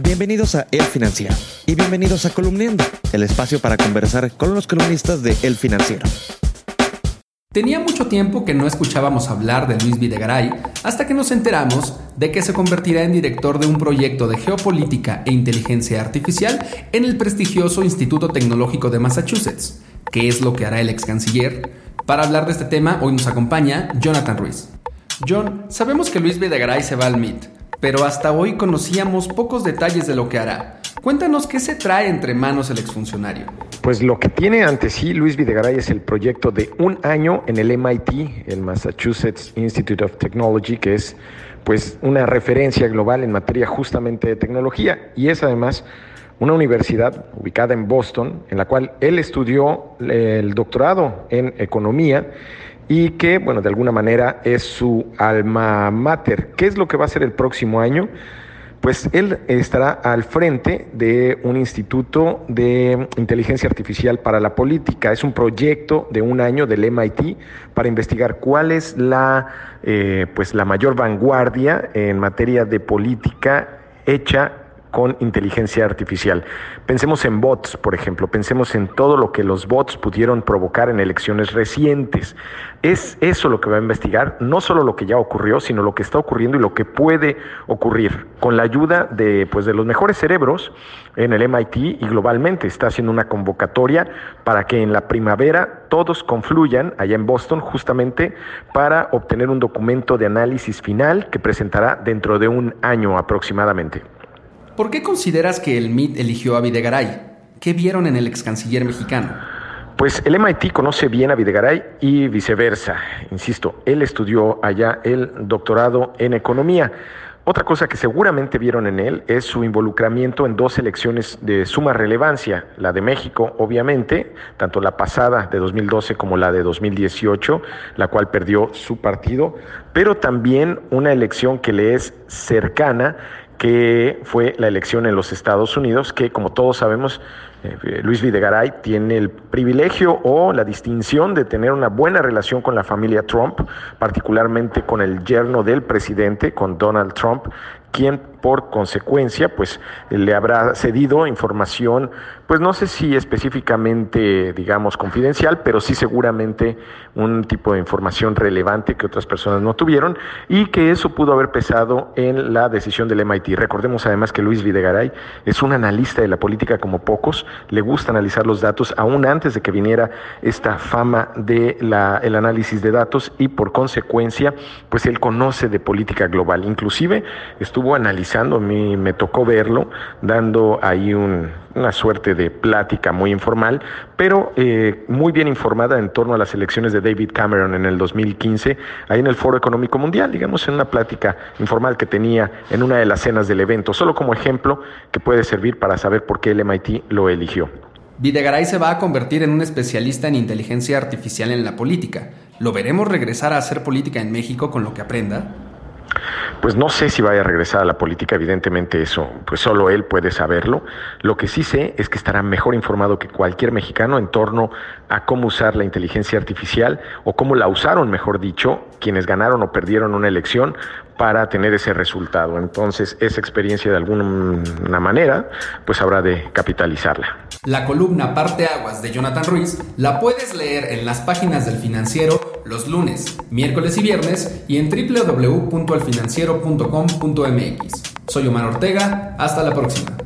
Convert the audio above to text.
Bienvenidos a El Financiero y bienvenidos a Columniendo, el espacio para conversar con los columnistas de El Financiero. Tenía mucho tiempo que no escuchábamos hablar de Luis Videgaray hasta que nos enteramos de que se convertirá en director de un proyecto de geopolítica e inteligencia artificial en el prestigioso Instituto Tecnológico de Massachusetts. ¿Qué es lo que hará el ex canciller? Para hablar de este tema, hoy nos acompaña Jonathan Ruiz. John, sabemos que Luis Videgaray se va al MIT, pero hasta hoy conocíamos pocos detalles de lo que hará. Cuéntanos qué se trae entre manos el exfuncionario. Pues lo que tiene ante sí Luis Videgaray es el proyecto de un año en el MIT, el Massachusetts Institute of Technology, que es pues una referencia global en materia justamente de tecnología y es además una universidad ubicada en Boston, en la cual él estudió el doctorado en economía y que, bueno, de alguna manera es su alma mater. ¿Qué es lo que va a hacer el próximo año? Pues él estará al frente de un instituto de inteligencia artificial para la política. Es un proyecto de un año del MIT para investigar cuál es la, eh, pues la mayor vanguardia en materia de política hecha con inteligencia artificial. Pensemos en bots, por ejemplo, pensemos en todo lo que los bots pudieron provocar en elecciones recientes. Es eso lo que va a investigar, no solo lo que ya ocurrió, sino lo que está ocurriendo y lo que puede ocurrir con la ayuda de, pues, de los mejores cerebros en el MIT y globalmente. Está haciendo una convocatoria para que en la primavera todos confluyan allá en Boston justamente para obtener un documento de análisis final que presentará dentro de un año aproximadamente. ¿Por qué consideras que el MIT eligió a Videgaray? ¿Qué vieron en el ex canciller mexicano? Pues el MIT conoce bien a Videgaray y viceversa. Insisto, él estudió allá el doctorado en economía. Otra cosa que seguramente vieron en él es su involucramiento en dos elecciones de suma relevancia, la de México, obviamente, tanto la pasada de 2012 como la de 2018, la cual perdió su partido, pero también una elección que le es cercana que fue la elección en los Estados Unidos, que como todos sabemos, eh, Luis Videgaray tiene el privilegio o la distinción de tener una buena relación con la familia Trump, particularmente con el yerno del presidente, con Donald Trump, quien por consecuencia pues le habrá cedido información, pues no sé si específicamente digamos confidencial, pero sí seguramente un tipo de información relevante que otras personas no tuvieron y que eso pudo haber pesado en la decisión del MIT. Recordemos además que Luis Videgaray es un analista de la política como pocos, le gusta analizar los datos aún antes de que viniera esta fama de la, el análisis de datos y por consecuencia pues él conoce de política global, inclusive estuvo analizando, a mí me tocó verlo, dando ahí una suerte de plática muy informal, pero eh, muy bien informada en torno a las elecciones de David Cameron en el 2015, ahí en el Foro Económico Mundial, digamos en una plática informal que tenía en una de las cenas del evento, solo como ejemplo que puede servir para saber por qué el MIT lo eligió. Videgaray se va a convertir en un especialista en inteligencia artificial en la política. ¿Lo veremos regresar a hacer política en México con lo que aprenda? Pues no sé si vaya a regresar a la política, evidentemente eso, pues solo él puede saberlo. Lo que sí sé es que estará mejor informado que cualquier mexicano en torno a cómo usar la inteligencia artificial o cómo la usaron, mejor dicho, quienes ganaron o perdieron una elección para tener ese resultado. Entonces, esa experiencia de alguna manera, pues habrá de capitalizarla. La columna Parte Aguas de Jonathan Ruiz la puedes leer en las páginas del financiero los lunes, miércoles y viernes y en www.alfinanciero.com.mx. Soy Omar Ortega, hasta la próxima.